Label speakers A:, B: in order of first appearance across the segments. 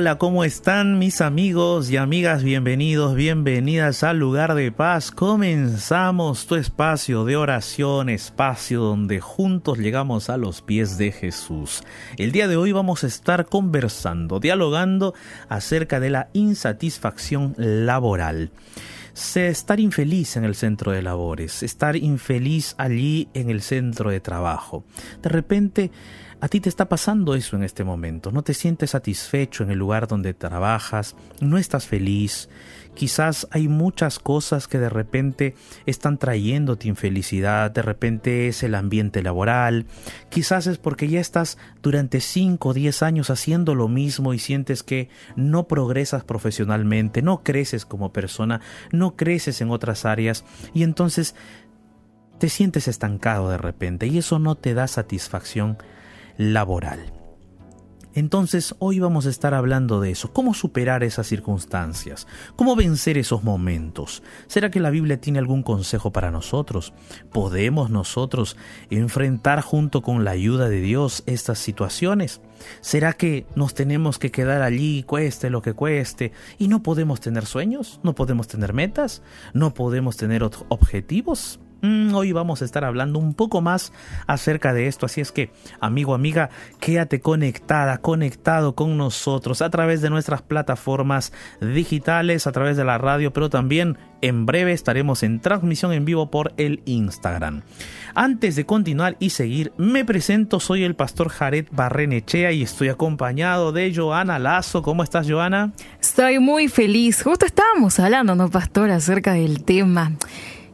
A: Hola, ¿cómo están mis amigos y amigas? Bienvenidos, bienvenidas al lugar de paz. Comenzamos tu espacio de oración, espacio donde juntos llegamos a los pies de Jesús. El día de hoy vamos a estar conversando, dialogando acerca de la insatisfacción laboral estar infeliz en el centro de labores, estar infeliz allí en el centro de trabajo. De repente a ti te está pasando eso en este momento, no te sientes satisfecho en el lugar donde trabajas, no estás feliz, quizás hay muchas cosas que de repente están trayéndote infelicidad, de repente es el ambiente laboral, quizás es porque ya estás durante 5 o 10 años haciendo lo mismo y sientes que no progresas profesionalmente, no creces como persona, no creces en otras áreas y entonces te sientes estancado de repente y eso no te da satisfacción laboral. Entonces hoy vamos a estar hablando de eso, cómo superar esas circunstancias, cómo vencer esos momentos. ¿Será que la Biblia tiene algún consejo para nosotros? ¿Podemos nosotros enfrentar junto con la ayuda de Dios estas situaciones? ¿Será que nos tenemos que quedar allí, cueste lo que cueste, y no podemos tener sueños? ¿No podemos tener metas? ¿No podemos tener objetivos? Mm, hoy vamos a estar hablando un poco más acerca de esto, así es que, amigo, amiga, quédate conectada, conectado con nosotros a través de nuestras plataformas digitales, a través de la radio, pero también en breve estaremos en transmisión en vivo por el Instagram. Antes de continuar y seguir, me presento, soy el pastor Jared Barrenechea y estoy acompañado de Joana Lazo. ¿Cómo estás, Joana?
B: Estoy muy feliz. Justo estábamos hablando, ¿no, pastor, acerca del tema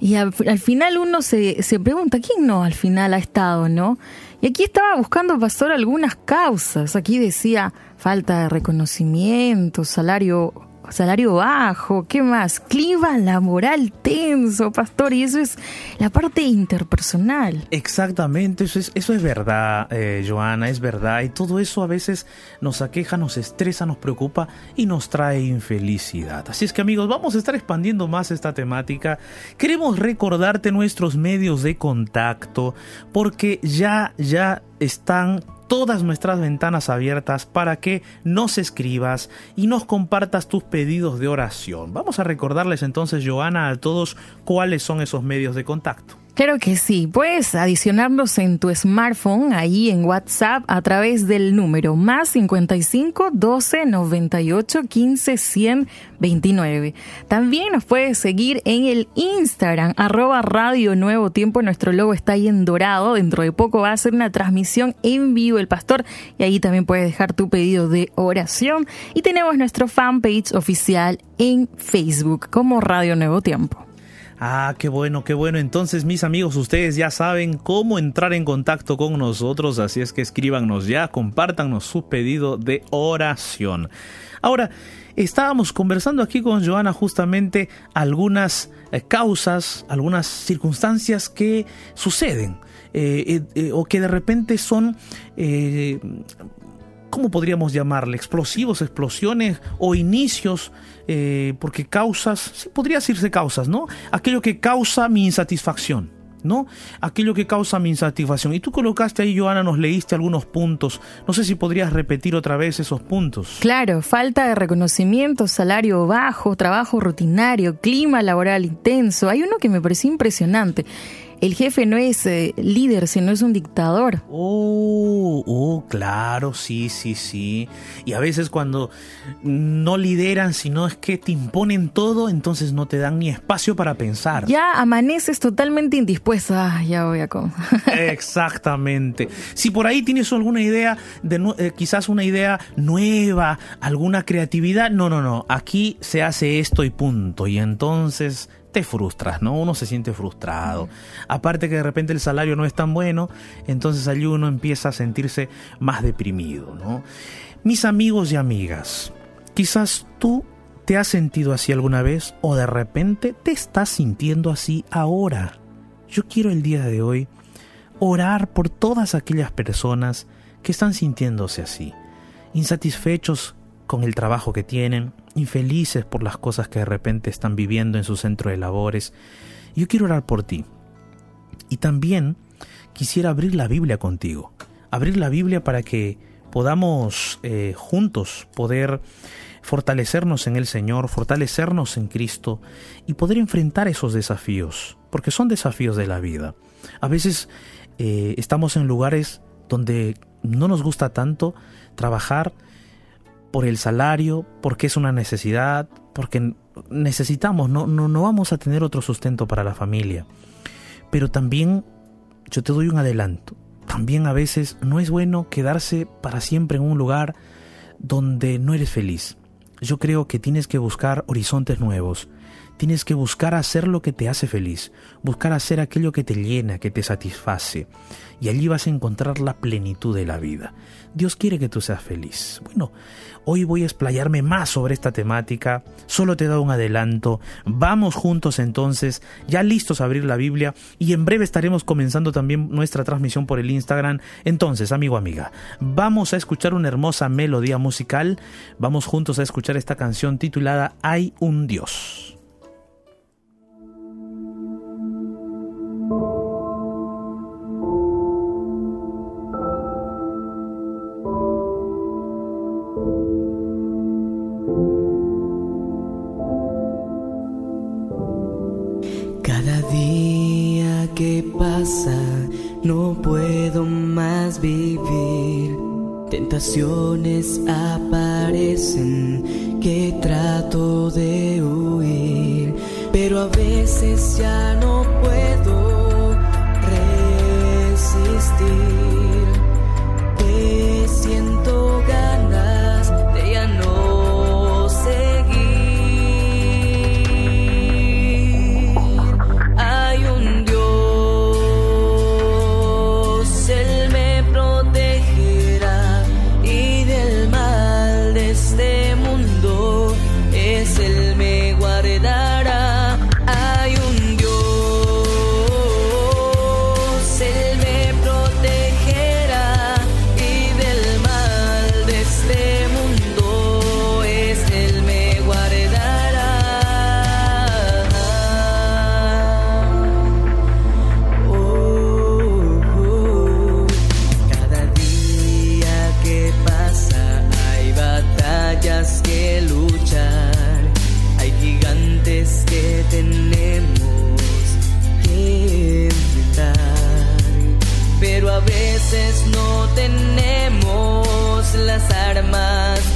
B: y al, final uno se, se, pregunta, ¿quién no al final ha estado, no? Y aquí estaba buscando, pastor, algunas causas. Aquí decía falta de reconocimiento, salario salario bajo, ¿qué más? Clima laboral tenso, pastor, y eso es la parte interpersonal.
A: Exactamente, eso es, eso es verdad, eh, Joana, es verdad, y todo eso a veces nos aqueja, nos estresa, nos preocupa y nos trae infelicidad. Así es que amigos, vamos a estar expandiendo más esta temática. Queremos recordarte nuestros medios de contacto, porque ya, ya están todas nuestras ventanas abiertas para que nos escribas y nos compartas tus pedidos de oración. Vamos a recordarles entonces, Joana, a todos cuáles son esos medios de contacto.
B: Claro que sí, puedes adicionarnos en tu smartphone, ahí en WhatsApp, a través del número más 55 12 98 15 100 29. También nos puedes seguir en el Instagram, arroba Radio Nuevo Tiempo. Nuestro logo está ahí en dorado. Dentro de poco va a ser una transmisión en vivo el pastor y ahí también puedes dejar tu pedido de oración. Y tenemos nuestro fanpage oficial en Facebook como Radio Nuevo Tiempo.
A: Ah, qué bueno, qué bueno. Entonces, mis amigos, ustedes ya saben cómo entrar en contacto con nosotros, así es que escríbanos ya, compártanos su pedido de oración. Ahora, estábamos conversando aquí con Joana justamente algunas eh, causas, algunas circunstancias que suceden eh, eh, o que de repente son ¿cómo podríamos llamarle? Explosivos, explosiones o inicios, eh, porque causas, sí, podría decirse causas, ¿no? Aquello que causa mi insatisfacción. ¿no? Aquello que causa mi insatisfacción. Y tú colocaste ahí, Joana, nos leíste algunos puntos. No sé si podrías repetir otra vez esos puntos.
B: Claro, falta de reconocimiento, salario bajo, trabajo rutinario, clima laboral intenso. Hay uno que me pareció impresionante el jefe no es eh, líder, sino es un dictador.
A: Oh, oh, claro, sí, sí, sí. Y a veces cuando no lideran, sino es que te imponen todo, entonces no te dan ni espacio para pensar.
B: Ya amaneces totalmente indispuesto. Ah, ya voy a comer.
A: Exactamente. Si por ahí tienes alguna idea, de, eh, quizás una idea nueva, alguna creatividad, no, no, no. Aquí se hace esto y punto. Y entonces te frustras, ¿no? Uno se siente frustrado. Aparte que de repente el salario no es tan bueno, entonces allí uno empieza a sentirse más deprimido, ¿no? Mis amigos y amigas, quizás tú te has sentido así alguna vez o de repente te estás sintiendo así ahora. Yo quiero el día de hoy orar por todas aquellas personas que están sintiéndose así, insatisfechos con el trabajo que tienen, infelices por las cosas que de repente están viviendo en su centro de labores. Yo quiero orar por ti. Y también quisiera abrir la Biblia contigo. Abrir la Biblia para que podamos eh, juntos poder fortalecernos en el Señor, fortalecernos en Cristo y poder enfrentar esos desafíos, porque son desafíos de la vida. A veces eh, estamos en lugares donde no nos gusta tanto trabajar por el salario, porque es una necesidad, porque necesitamos, no, no, no vamos a tener otro sustento para la familia. Pero también yo te doy un adelanto. También a veces no es bueno quedarse para siempre en un lugar donde no eres feliz. Yo creo que tienes que buscar horizontes nuevos, tienes que buscar hacer lo que te hace feliz, buscar hacer aquello que te llena, que te satisface, y allí vas a encontrar la plenitud de la vida. Dios quiere que tú seas feliz. Bueno, hoy voy a explayarme más sobre esta temática, solo te he dado un adelanto, vamos juntos entonces, ya listos a abrir la Biblia, y en breve estaremos comenzando también nuestra transmisión por el Instagram. Entonces, amigo, amiga, vamos a escuchar una hermosa melodía musical, vamos juntos a escuchar esta canción titulada Hay un Dios.
C: Tentaciones aparecen que trato de huir, pero a veces ya a veces no tenemos las armas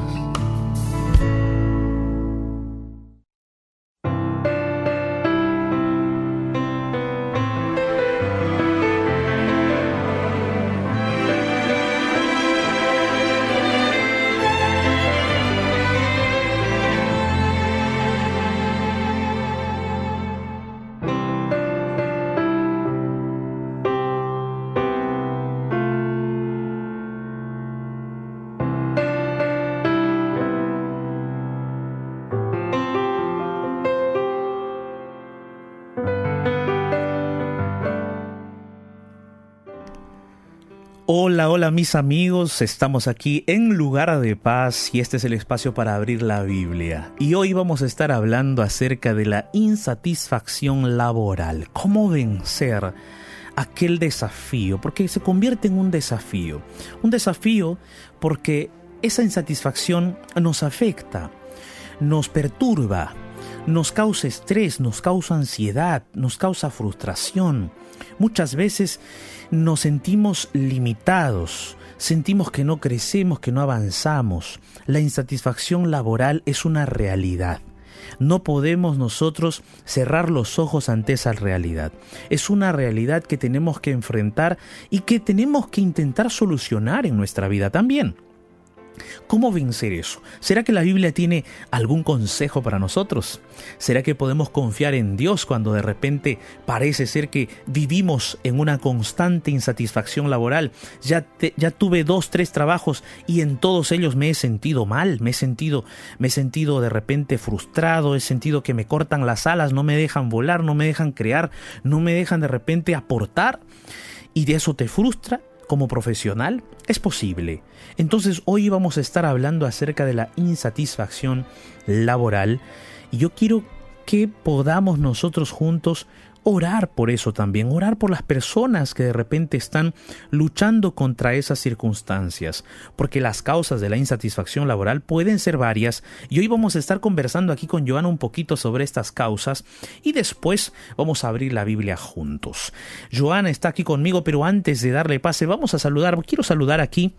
A: Mis amigos, estamos aquí en Lugar de Paz y este es el espacio para abrir la Biblia. Y hoy vamos a estar hablando acerca de la insatisfacción laboral, cómo vencer aquel desafío, porque se convierte en un desafío. Un desafío porque esa insatisfacción nos afecta, nos perturba, nos causa estrés, nos causa ansiedad, nos causa frustración. Muchas veces nos sentimos limitados, sentimos que no crecemos, que no avanzamos. La insatisfacción laboral es una realidad. No podemos nosotros cerrar los ojos ante esa realidad. Es una realidad que tenemos que enfrentar y que tenemos que intentar solucionar en nuestra vida también. ¿Cómo vencer eso? ¿Será que la Biblia tiene algún consejo para nosotros? ¿Será que podemos confiar en Dios cuando de repente parece ser que vivimos en una constante insatisfacción laboral? Ya, ya tuve dos, tres trabajos y en todos ellos me he sentido mal, me he sentido, me he sentido de repente frustrado, he sentido que me cortan las alas, no me dejan volar, no me dejan crear, no me dejan de repente aportar y de eso te frustra como profesional? Es posible. Entonces hoy vamos a estar hablando acerca de la insatisfacción laboral y yo quiero que podamos nosotros juntos orar por eso también, orar por las personas que de repente están luchando contra esas circunstancias, porque las causas de la insatisfacción laboral pueden ser varias y hoy vamos a estar conversando aquí con Joana un poquito sobre estas causas y después vamos a abrir la Biblia juntos. Joana está aquí conmigo, pero antes de darle pase vamos a saludar, quiero saludar aquí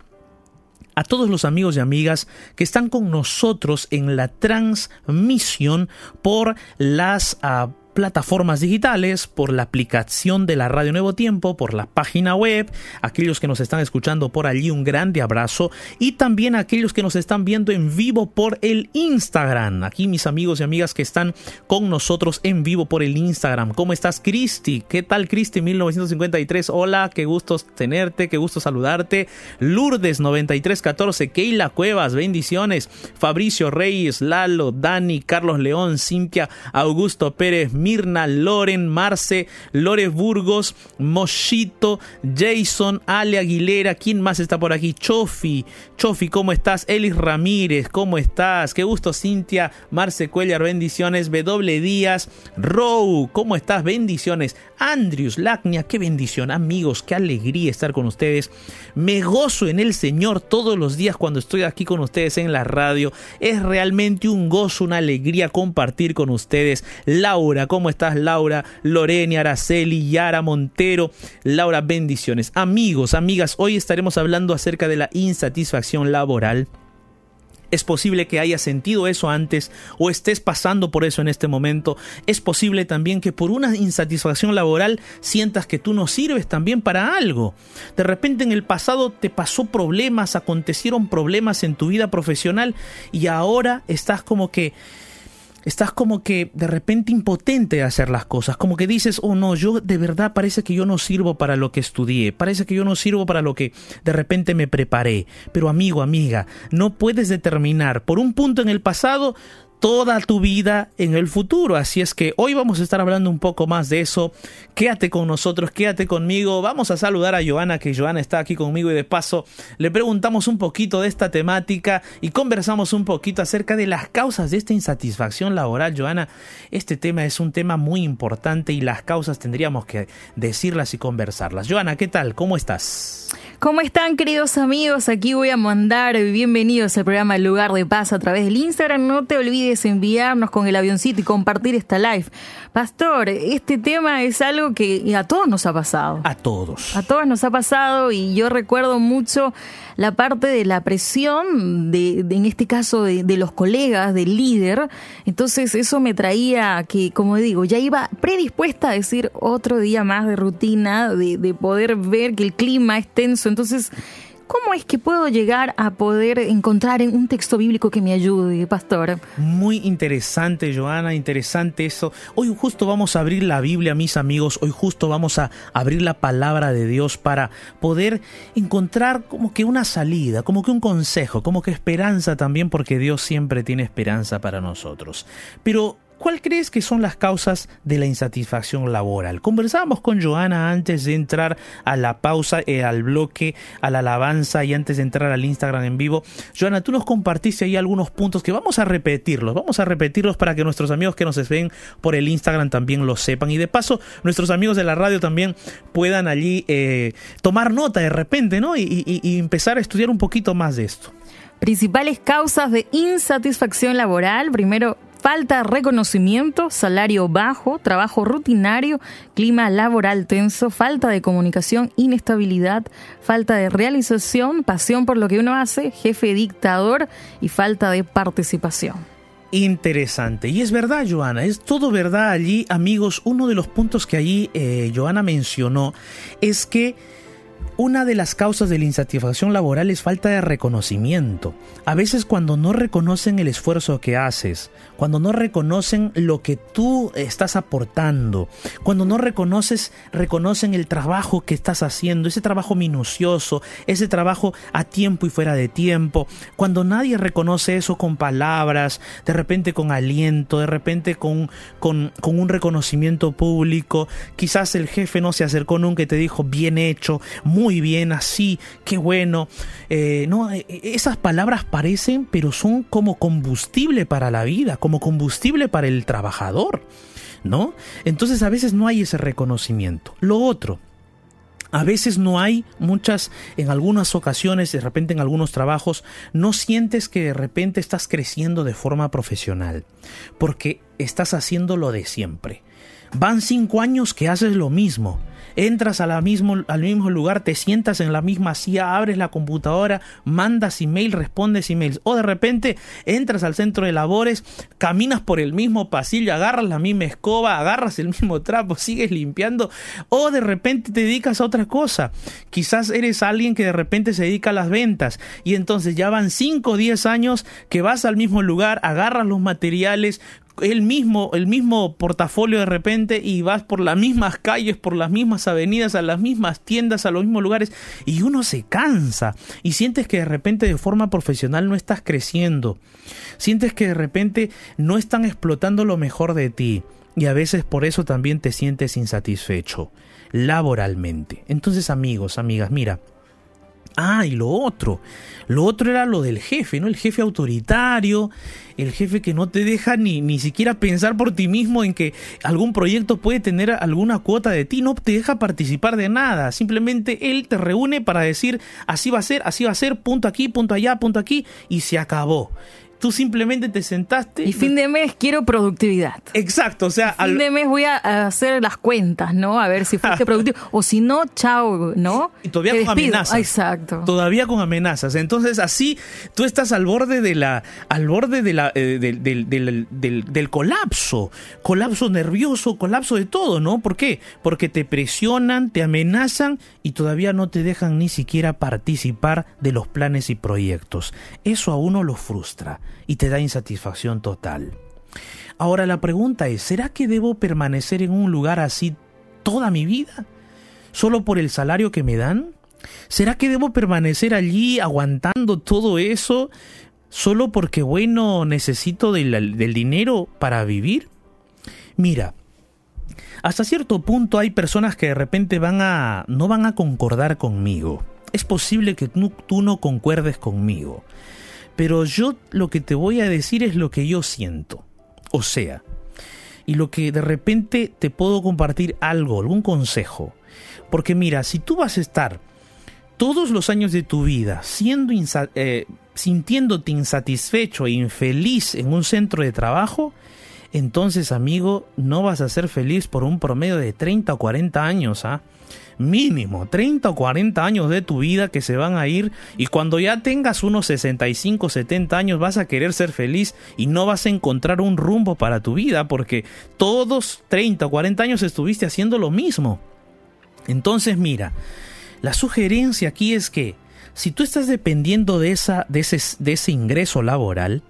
A: a todos los amigos y amigas que están con nosotros en la transmisión por las uh, plataformas digitales, por la aplicación de la Radio Nuevo Tiempo, por la página web, aquellos que nos están escuchando por allí, un grande abrazo y también aquellos que nos están viendo en vivo por el Instagram. Aquí mis amigos y amigas que están con nosotros en vivo por el Instagram. ¿Cómo estás, Cristi? ¿Qué tal, Cristi 1953? Hola, qué gusto tenerte, qué gusto saludarte. Lourdes 9314, Keila Cuevas, bendiciones. Fabricio Reyes, Lalo, Dani, Carlos León, Cintia, Augusto Pérez, Mirna, Loren, Marce, Lore Burgos, Moshito, Jason, Ale Aguilera, ¿quién más está por aquí? Chofi, Chofi, ¿cómo estás? Elis Ramírez, ¿cómo estás? Qué gusto, Cintia, Marce Cuellar, bendiciones, W Díaz, Row, ¿cómo estás? Bendiciones, Andrews, Lacnia, qué bendición, amigos, qué alegría estar con ustedes. Me gozo en el Señor todos los días cuando estoy aquí con ustedes en la radio. Es realmente un gozo, una alegría compartir con ustedes. Laura, ¿Cómo estás, Laura? Lorena, Araceli, Yara Montero. Laura, bendiciones. Amigos, amigas, hoy estaremos hablando acerca de la insatisfacción laboral. Es posible que hayas sentido eso antes o estés pasando por eso en este momento. Es posible también que por una insatisfacción laboral sientas que tú no sirves también para algo. De repente en el pasado te pasó problemas, acontecieron problemas en tu vida profesional y ahora estás como que estás como que de repente impotente de hacer las cosas, como que dices, oh no, yo de verdad parece que yo no sirvo para lo que estudié, parece que yo no sirvo para lo que de repente me preparé. Pero amigo, amiga, no puedes determinar por un punto en el pasado toda tu vida en el futuro. Así es que hoy vamos a estar hablando un poco más de eso. Quédate con nosotros, quédate conmigo. Vamos a saludar a Joana, que Joana está aquí conmigo y de paso le preguntamos un poquito de esta temática y conversamos un poquito acerca de las causas de esta insatisfacción laboral. Joana, este tema es un tema muy importante y las causas tendríamos que decirlas y conversarlas. Joana, ¿qué tal? ¿Cómo estás?
B: ¿Cómo están queridos amigos? Aquí voy a mandar bienvenidos al programa El Lugar de Paz a través del Instagram. No te olvides enviarnos con el avioncito y compartir esta live. Pastor, este tema es algo que a todos nos ha pasado.
A: A todos.
B: A todos nos ha pasado y yo recuerdo mucho la parte de la presión, de, en este caso de, de, los colegas, del líder. Entonces eso me traía que, como digo, ya iba predispuesta a decir otro día más de rutina, de, de poder ver que el clima es tenso. Entonces ¿Cómo es que puedo llegar a poder encontrar un texto bíblico que me ayude, pastor?
A: Muy interesante, Joana, interesante eso. Hoy justo vamos a abrir la Biblia, mis amigos. Hoy justo vamos a abrir la palabra de Dios para poder encontrar como que una salida, como que un consejo, como que esperanza también, porque Dios siempre tiene esperanza para nosotros. Pero ¿cuál crees que son las causas de la insatisfacción laboral? Conversábamos con Joana antes de entrar a la pausa, eh, al bloque, a la alabanza y antes de entrar al Instagram en vivo. Joana, tú nos compartiste ahí algunos puntos que vamos a repetirlos, vamos a repetirlos para que nuestros amigos que nos ven por el Instagram también lo sepan y de paso nuestros amigos de la radio también puedan allí eh, tomar nota de repente, ¿no? y empezar a estudiar un poquito más de esto.
B: Principales causas de insatisfacción laboral. Primero, falta de reconocimiento, salario bajo, trabajo rutinario, clima laboral tenso, falta de comunicación, inestabilidad, falta de realización, pasión por lo que uno hace, jefe dictador y falta de participación.
A: Interesante. Y es verdad, Joana, es todo verdad allí, amigos. Uno de los puntos que allí eh, Joana mencionó es que una de las causas de la insatisfacción laboral es falta de reconocimiento. A veces cuando no reconocen el esfuerzo que haces, cuando no reconocen lo que tú estás aportando, cuando no reconoces, reconocen el trabajo que estás haciendo, ese trabajo minucioso, ese trabajo a tiempo y fuera de tiempo, cuando nadie reconoce eso con palabras, de repente con aliento, de repente con, con, un reconocimiento público, quizás el jefe no se acercó nunca y te dijo bien hecho, muy bien, así, qué bueno. Eh, no, eh, esas palabras parecen, pero son como combustible para la vida, como combustible para el trabajador, ¿no? Entonces a veces no hay ese reconocimiento. Lo otro, a veces no hay muchas, en algunas ocasiones, de repente en algunos trabajos, no sientes que de repente estás creciendo de forma profesional, porque estás haciendo lo de siempre. Van cinco años que haces lo mismo entras mismo, al mismo lugar, te sientas en la misma silla, abres la computadora, mandas email, respondes emails. O de repente entras al centro de labores, caminas por el mismo pasillo, agarras la misma escoba, agarras el mismo trapo, sigues limpiando. O de repente te dedicas a otra cosa. Quizás eres alguien que de repente se dedica a las ventas y entonces ya van 5 o 10 años que vas al mismo lugar, agarras los materiales, el mismo, el mismo portafolio de repente y vas por las mismas calles, por las mismas avenidas, a las mismas tiendas, a los mismos lugares y uno se cansa y sientes que de repente de forma profesional no estás creciendo, sientes que de repente no están explotando lo mejor de ti y a veces por eso también te sientes insatisfecho laboralmente. Entonces amigos, amigas, mira, Ah, y lo otro. Lo otro era lo del jefe, ¿no? El jefe autoritario, el jefe que no te deja ni, ni siquiera pensar por ti mismo en que algún proyecto puede tener alguna cuota de ti, no te deja participar de nada. Simplemente él te reúne para decir, así va a ser, así va a ser, punto aquí, punto allá, punto aquí, y se acabó tú simplemente te sentaste.
B: Y fin de mes quiero productividad.
A: Exacto, o sea.
B: fin de mes voy a hacer las cuentas, ¿no? A ver si fuiste productivo. O si no, chao, ¿no?
A: Y todavía con amenazas.
B: Exacto.
A: Todavía con amenazas. Entonces, así tú estás al borde de la. al borde de la, eh, del, del, del, colapso. Colapso nervioso, colapso de todo, ¿no? ¿Por qué? Porque te presionan, te amenazan y todavía no te dejan ni siquiera participar de los planes y proyectos. Eso a uno lo frustra y te da insatisfacción total. Ahora la pregunta es, ¿será que debo permanecer en un lugar así toda mi vida? ¿Solo por el salario que me dan? ¿Será que debo permanecer allí aguantando todo eso solo porque, bueno, necesito del, dinero para vivir? Mira, hasta cierto punto hay personas que de repente van a no van a concordar conmigo. Es posible que tú no concuerdes conmigo pero yo lo que te voy a decir es lo que yo siento. O sea, y lo que de repente te puedo compartir algo, algún consejo. Porque mira, si tú vas a estar todos los años de tu vida siendo eh, sintiéndote insatisfecho e infeliz en un centro de trabajo, entonces amigo, no vas a ser feliz por un promedio de 30 o 40 años, ¿ah? Mínimo 30 o 40 años de tu vida que se van a ir y cuando ya tengas unos 65, 70 años vas a querer ser feliz y no vas a encontrar un rumbo para tu vida porque todos 30 o 40 años estuviste haciendo lo mismo. Entonces mira, la sugerencia aquí es que si tú estás dependiendo de, esa, de, ese, de ese ingreso laboral,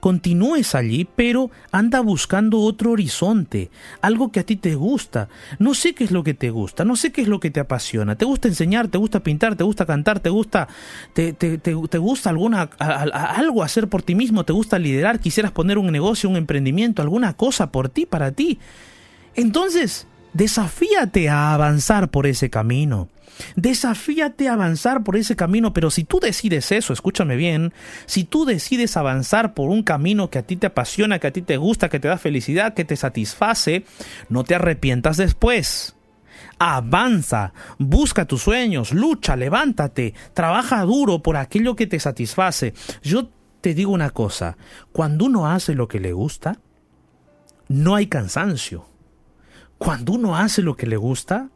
A: continúes allí, pero anda buscando otro horizonte, algo que a ti te gusta. No sé qué es lo que te gusta, no sé qué es lo que te apasiona. ¿Te gusta enseñar, te gusta pintar, te gusta cantar, te gusta, te, gusta alguna, algo hacer por ti mismo, te gusta liderar, quisieras poner un negocio, un emprendimiento, alguna cosa por ti, para ti? Entonces, desafíate a avanzar por ese camino. Desafíate a avanzar por ese camino, pero si tú decides eso, escúchame bien, si tú decides avanzar por un camino que a ti te apasiona, que a ti te gusta, que te da felicidad, que te satisface, no te arrepientas después. Avanza, busca tus sueños, lucha, levántate, trabaja duro por aquello que te satisface. Yo te digo una cosa, cuando uno hace lo que le gusta, no hay cansancio. Cuando uno hace lo que le gusta,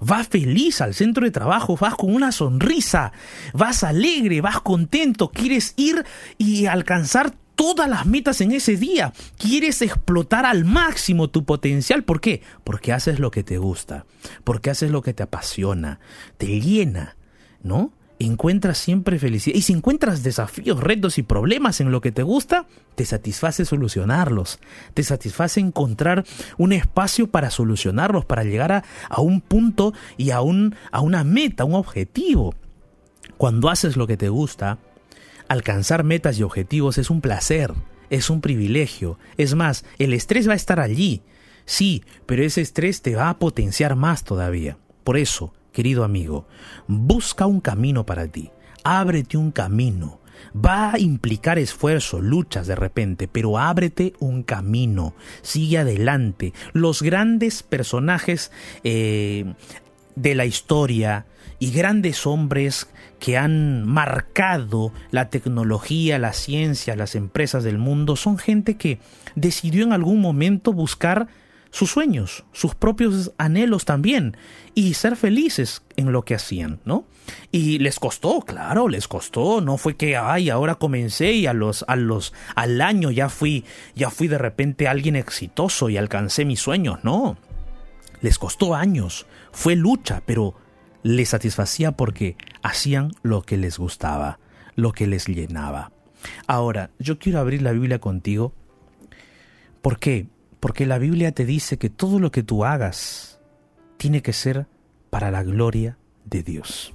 A: Vas feliz al centro de trabajo, vas con una sonrisa, vas alegre, vas contento, quieres ir y alcanzar todas las metas en ese día. Quieres explotar al máximo tu potencial. ¿Por qué? Porque haces lo que te gusta, porque haces lo que te apasiona, te llena, ¿no? Encuentras siempre felicidad. Y si encuentras desafíos, retos y problemas en lo que te gusta, te satisface solucionarlos. Te satisface encontrar un espacio para solucionarlos, para llegar a, un punto y a, un, a una meta, un objetivo. Cuando haces lo que te gusta, alcanzar metas y objetivos es un placer, es un privilegio. Es más, el estrés va a estar allí. Sí, pero ese estrés te va a potenciar más todavía. Por eso, querido amigo, busca un camino para ti, ábrete un camino. Va a implicar esfuerzo, luchas de repente, pero ábrete un camino, sigue adelante. Los grandes personajes eh, de la historia y grandes hombres que han marcado la tecnología, la ciencia, las empresas del mundo, son gente que decidió en algún momento buscar sus sueños, sus propios anhelos también, y ser felices en lo que hacían, ¿no? Y les costó, claro, les costó, no fue que ay, ahora comencé y a los a los al año ya fui ya fui de repente alguien exitoso y alcancé mis sueños, no. Les costó años, fue lucha, pero les satisfacía porque hacían lo que les gustaba, lo que les llenaba. Ahora, yo quiero abrir la Biblia contigo. ¿Por qué? Porque la Biblia te dice que todo lo que tú hagas tiene que ser para la gloria de Dios.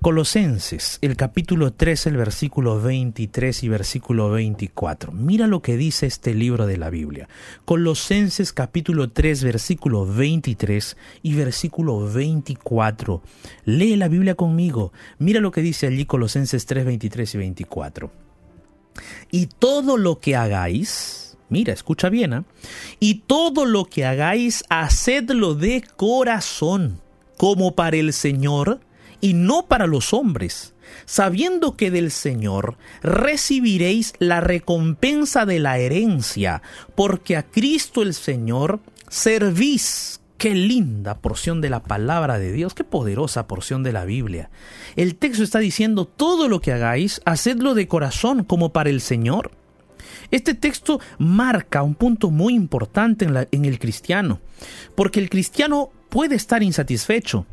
A: Colosenses, el capítulo 3, el versículo 23 y versículo 24. Mira lo que dice este libro de la Biblia. Colosenses capítulo 3, versículo 23 y versículo 24. Lee la Biblia conmigo. Mira lo que dice allí Colosenses 3, 23 y 24. Y todo lo que hagáis, Mira, escucha bien, ¿eh? y todo lo que hagáis, hacedlo de corazón, como para el Señor y no para los hombres, sabiendo que del Señor recibiréis la recompensa de la herencia, porque a Cristo el Señor servís. Qué linda porción de la palabra de Dios, qué poderosa porción de la Biblia. El texto está diciendo, todo lo que hagáis, hacedlo de corazón como para el Señor este texto marca un punto muy importante en, el cristiano, porque el cristiano puede estar insatisfecho,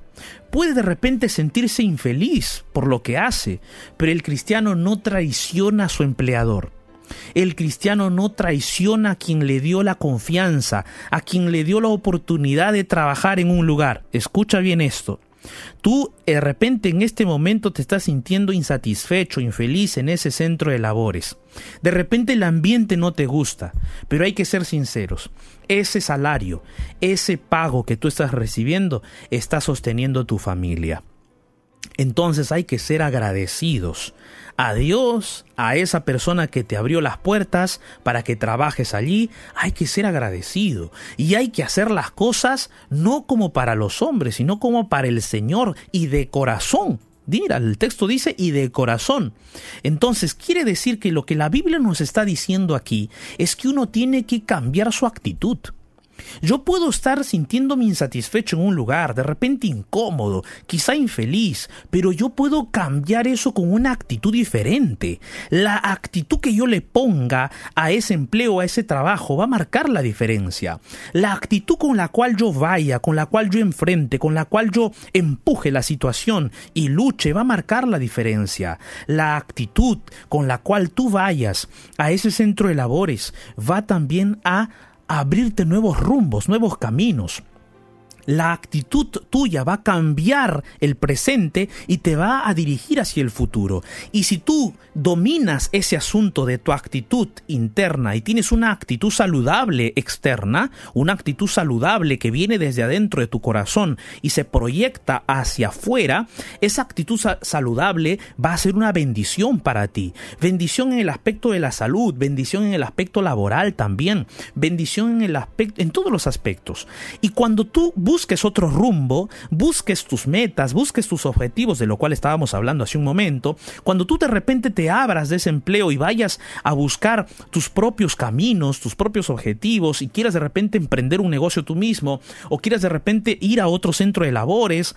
A: puede de repente sentirse infeliz por lo que hace, pero el cristiano no traiciona a su empleador. El cristiano no traiciona a quien le dio la confianza, a quien le dio la oportunidad de trabajar en un lugar. Escucha bien esto. Tú de repente en este momento te estás sintiendo insatisfecho, infeliz en ese centro de labores. De repente el ambiente no te gusta, pero hay que ser sinceros. Ese salario, ese pago que tú estás recibiendo está sosteniendo tu familia. Entonces hay que ser agradecidos a Dios, a esa persona que te abrió las puertas para que trabajes allí, hay que ser agradecido y hay que hacer las cosas no como para los hombres, sino como para el Señor y de corazón. Mira, el texto dice y de corazón. Entonces quiere decir que lo que la Biblia nos está diciendo aquí es que uno tiene que cambiar su actitud. Yo puedo estar sintiéndome insatisfecho en un lugar, de repente incómodo, quizá infeliz, pero yo puedo cambiar eso con una actitud diferente. La actitud que yo le ponga a ese empleo, a ese trabajo, va a marcar la diferencia. La actitud con la cual yo vaya, con la cual yo enfrente, con la cual yo empuje la situación y luche, va a marcar la diferencia. La actitud con la cual tú vayas a ese centro de labores va también a abrirte nuevos rumbos, nuevos caminos la actitud tuya va a cambiar el presente y te va a dirigir hacia el futuro. Y si tú dominas ese asunto de tu actitud interna y tienes una actitud saludable externa, una actitud saludable que viene desde adentro de tu corazón y se proyecta hacia afuera, esa actitud saludable va a ser una bendición para ti. Bendición en el aspecto de la salud, bendición en el aspecto laboral también, bendición en el aspecto en todos los aspectos. Y cuando tú busques otro rumbo, busques tus metas, busques tus objetivos, de lo cual estábamos hablando hace un momento, cuando tú de repente te abras de ese empleo y vayas a buscar tus propios caminos, tus propios objetivos y quieras de repente emprender un negocio tú mismo o quieras de repente ir a otro centro de labores,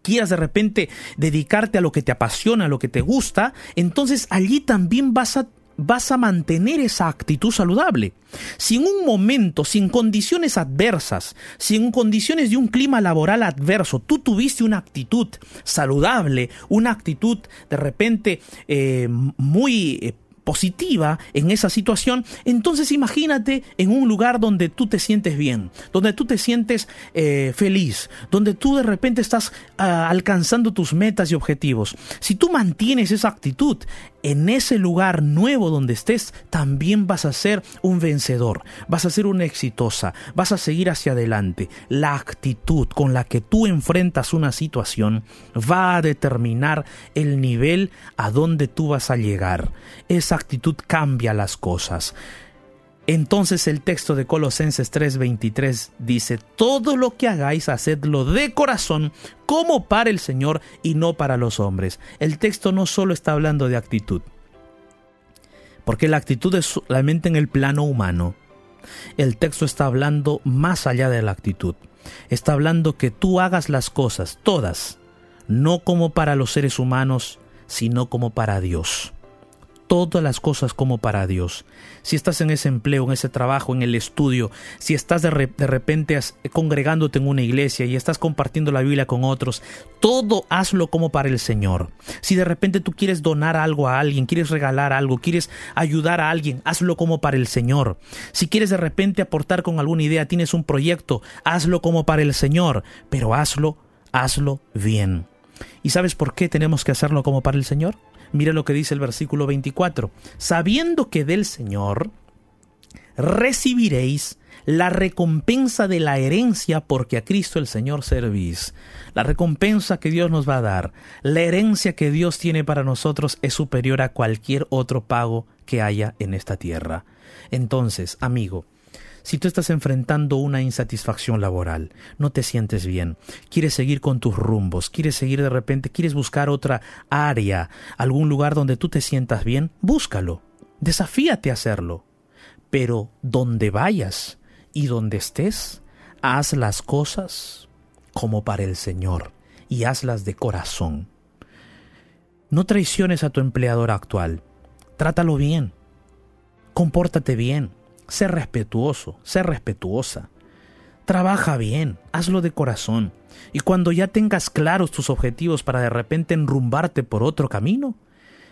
A: quieras de repente dedicarte a lo que te apasiona, a lo que te gusta, entonces allí también vas a vas a mantener esa actitud saludable. Si en un momento, sin condiciones adversas, sin condiciones de un clima laboral adverso, tú tuviste una actitud saludable, una actitud de repente eh, muy... Eh, positiva en esa situación, entonces imagínate en un lugar donde tú te sientes bien, donde tú te sientes eh, feliz, donde tú de repente estás ah, alcanzando tus metas y objetivos. Si tú mantienes esa actitud, en ese lugar nuevo donde estés, también vas a ser un vencedor, vas a ser una exitosa, vas a seguir hacia adelante. La actitud con la que tú enfrentas una situación va a determinar el nivel a donde tú vas a llegar. Esa actitud cambia las cosas. Entonces el texto de Colosenses 3:23 dice, todo lo que hagáis, hacedlo de corazón, como para el Señor y no para los hombres. El texto no solo está hablando de actitud, porque la actitud es solamente en el plano humano. El texto está hablando más allá de la actitud. Está hablando que tú hagas las cosas, todas, no como para los seres humanos, sino como para Dios todas las cosas como para Dios. Si estás en ese empleo, en ese trabajo, en el estudio, si estás de, repente congregándote en una iglesia y estás compartiendo la Biblia con otros, todo hazlo como para el Señor. Si de repente tú quieres donar algo a alguien, quieres regalar algo, quieres ayudar a alguien, hazlo como para el Señor. Si quieres de repente aportar con alguna idea, tienes un proyecto, hazlo como para el Señor, pero hazlo, hazlo bien. ¿Y sabes por qué tenemos que hacerlo como para el Señor? Mira lo que dice el versículo 24. Sabiendo que del Señor recibiréis la recompensa de la herencia porque a Cristo el Señor servís. La recompensa que Dios nos va a dar, la herencia que Dios tiene para nosotros es superior a cualquier otro pago que haya en esta tierra. Entonces, amigo, si tú estás enfrentando una insatisfacción laboral, no te sientes bien, quieres seguir con tus rumbos, quieres seguir de repente, quieres buscar otra área, algún lugar donde tú te sientas bien, búscalo, desafíate a hacerlo. Pero donde vayas y donde estés, haz las cosas como para el Señor y hazlas de corazón. No traiciones a tu empleador actual. Trátalo bien. Compórtate bien. Sé respetuoso, sé respetuosa. Trabaja bien, hazlo de corazón. Y cuando ya tengas claros tus objetivos para de repente enrumbarte por otro camino,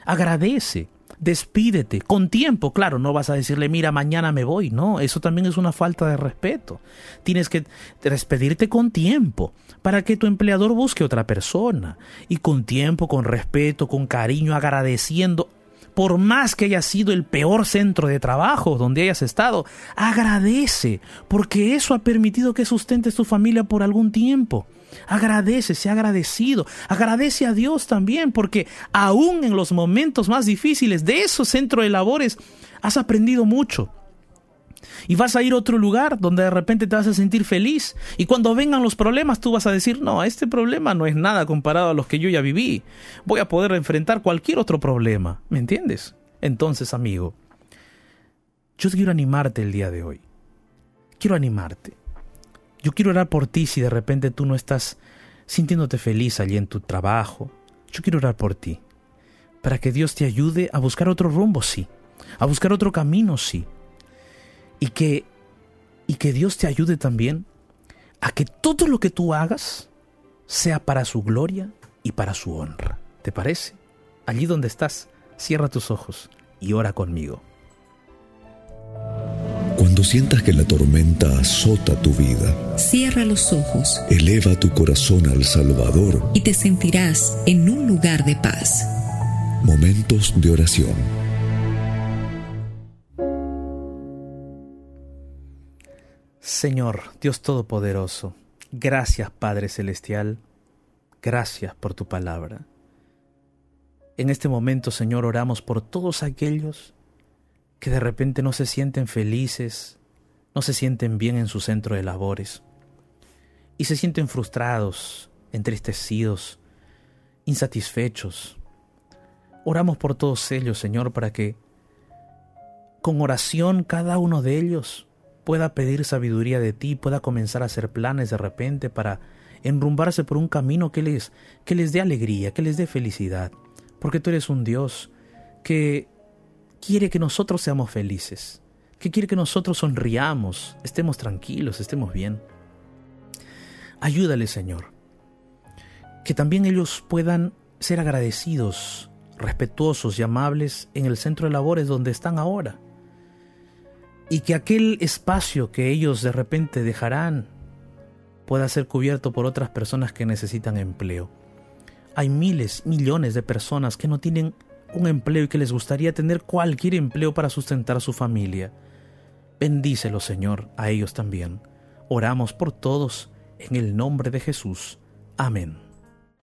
A: agradece, despídete, con tiempo, claro, no vas a decirle, mira, mañana me voy, no, eso también es una falta de respeto. Tienes que despedirte con tiempo para que tu empleador busque otra persona. Y con tiempo, con respeto, con cariño, agradeciendo, por más que haya sido el peor centro de trabajo donde hayas estado, agradece, porque eso ha permitido que sustentes tu familia por algún tiempo. Agradece, sea agradecido. Agradece a Dios también, porque aún en los momentos más difíciles de esos centros de labores, has aprendido mucho. Y vas a ir a otro lugar donde de repente te vas a sentir feliz. Y cuando vengan los problemas, tú vas a decir, no, este problema no es nada comparado a los que yo ya viví. Voy a poder enfrentar cualquier otro problema. ¿Me entiendes? Entonces, amigo, yo quiero animarte el día de hoy. quiero animarte. Yo quiero orar por ti si de repente tú no estás sintiéndote feliz allí en tu trabajo. Yo quiero orar por ti. Para que Dios te ayude a buscar otro rumbo, sí. A buscar otro camino, sí. Y que, y que Dios te ayude también a que todo lo que tú hagas sea para su gloria y para su honra. ¿Te parece? Allí donde estás, cierra tus ojos y ora conmigo.
D: Cuando sientas que la tormenta azota tu vida,
E: cierra los ojos,
D: eleva tu corazón al Salvador
E: y te sentirás en un lugar de paz.
D: Momentos de oración.
A: Señor, Dios Todopoderoso, gracias Padre Celestial, gracias por tu palabra. En este momento, Señor, oramos por todos aquellos que de repente no se sienten felices, no se sienten bien en su centro de labores y se sienten frustrados, entristecidos, insatisfechos. Oramos por todos ellos, Señor, para que con oración cada uno de ellos pueda pedir sabiduría de ti, pueda comenzar a hacer planes de repente para enrumbarse por un camino que les, que les dé alegría, que les dé felicidad, porque tú eres un Dios que quiere que nosotros seamos felices, que quiere que nosotros sonriamos, estemos tranquilos, estemos bien. Ayúdale, Señor, que también ellos puedan ser agradecidos, respetuosos y amables en el centro de labores donde están ahora. Y que aquel espacio que ellos de repente dejarán pueda ser cubierto por otras personas que necesitan empleo. Hay miles, millones de personas que no tienen un empleo y que les gustaría tener cualquier empleo para sustentar a su familia. Bendícelo, Señor, a ellos también. Oramos por todos, en el nombre de Jesús. Amén.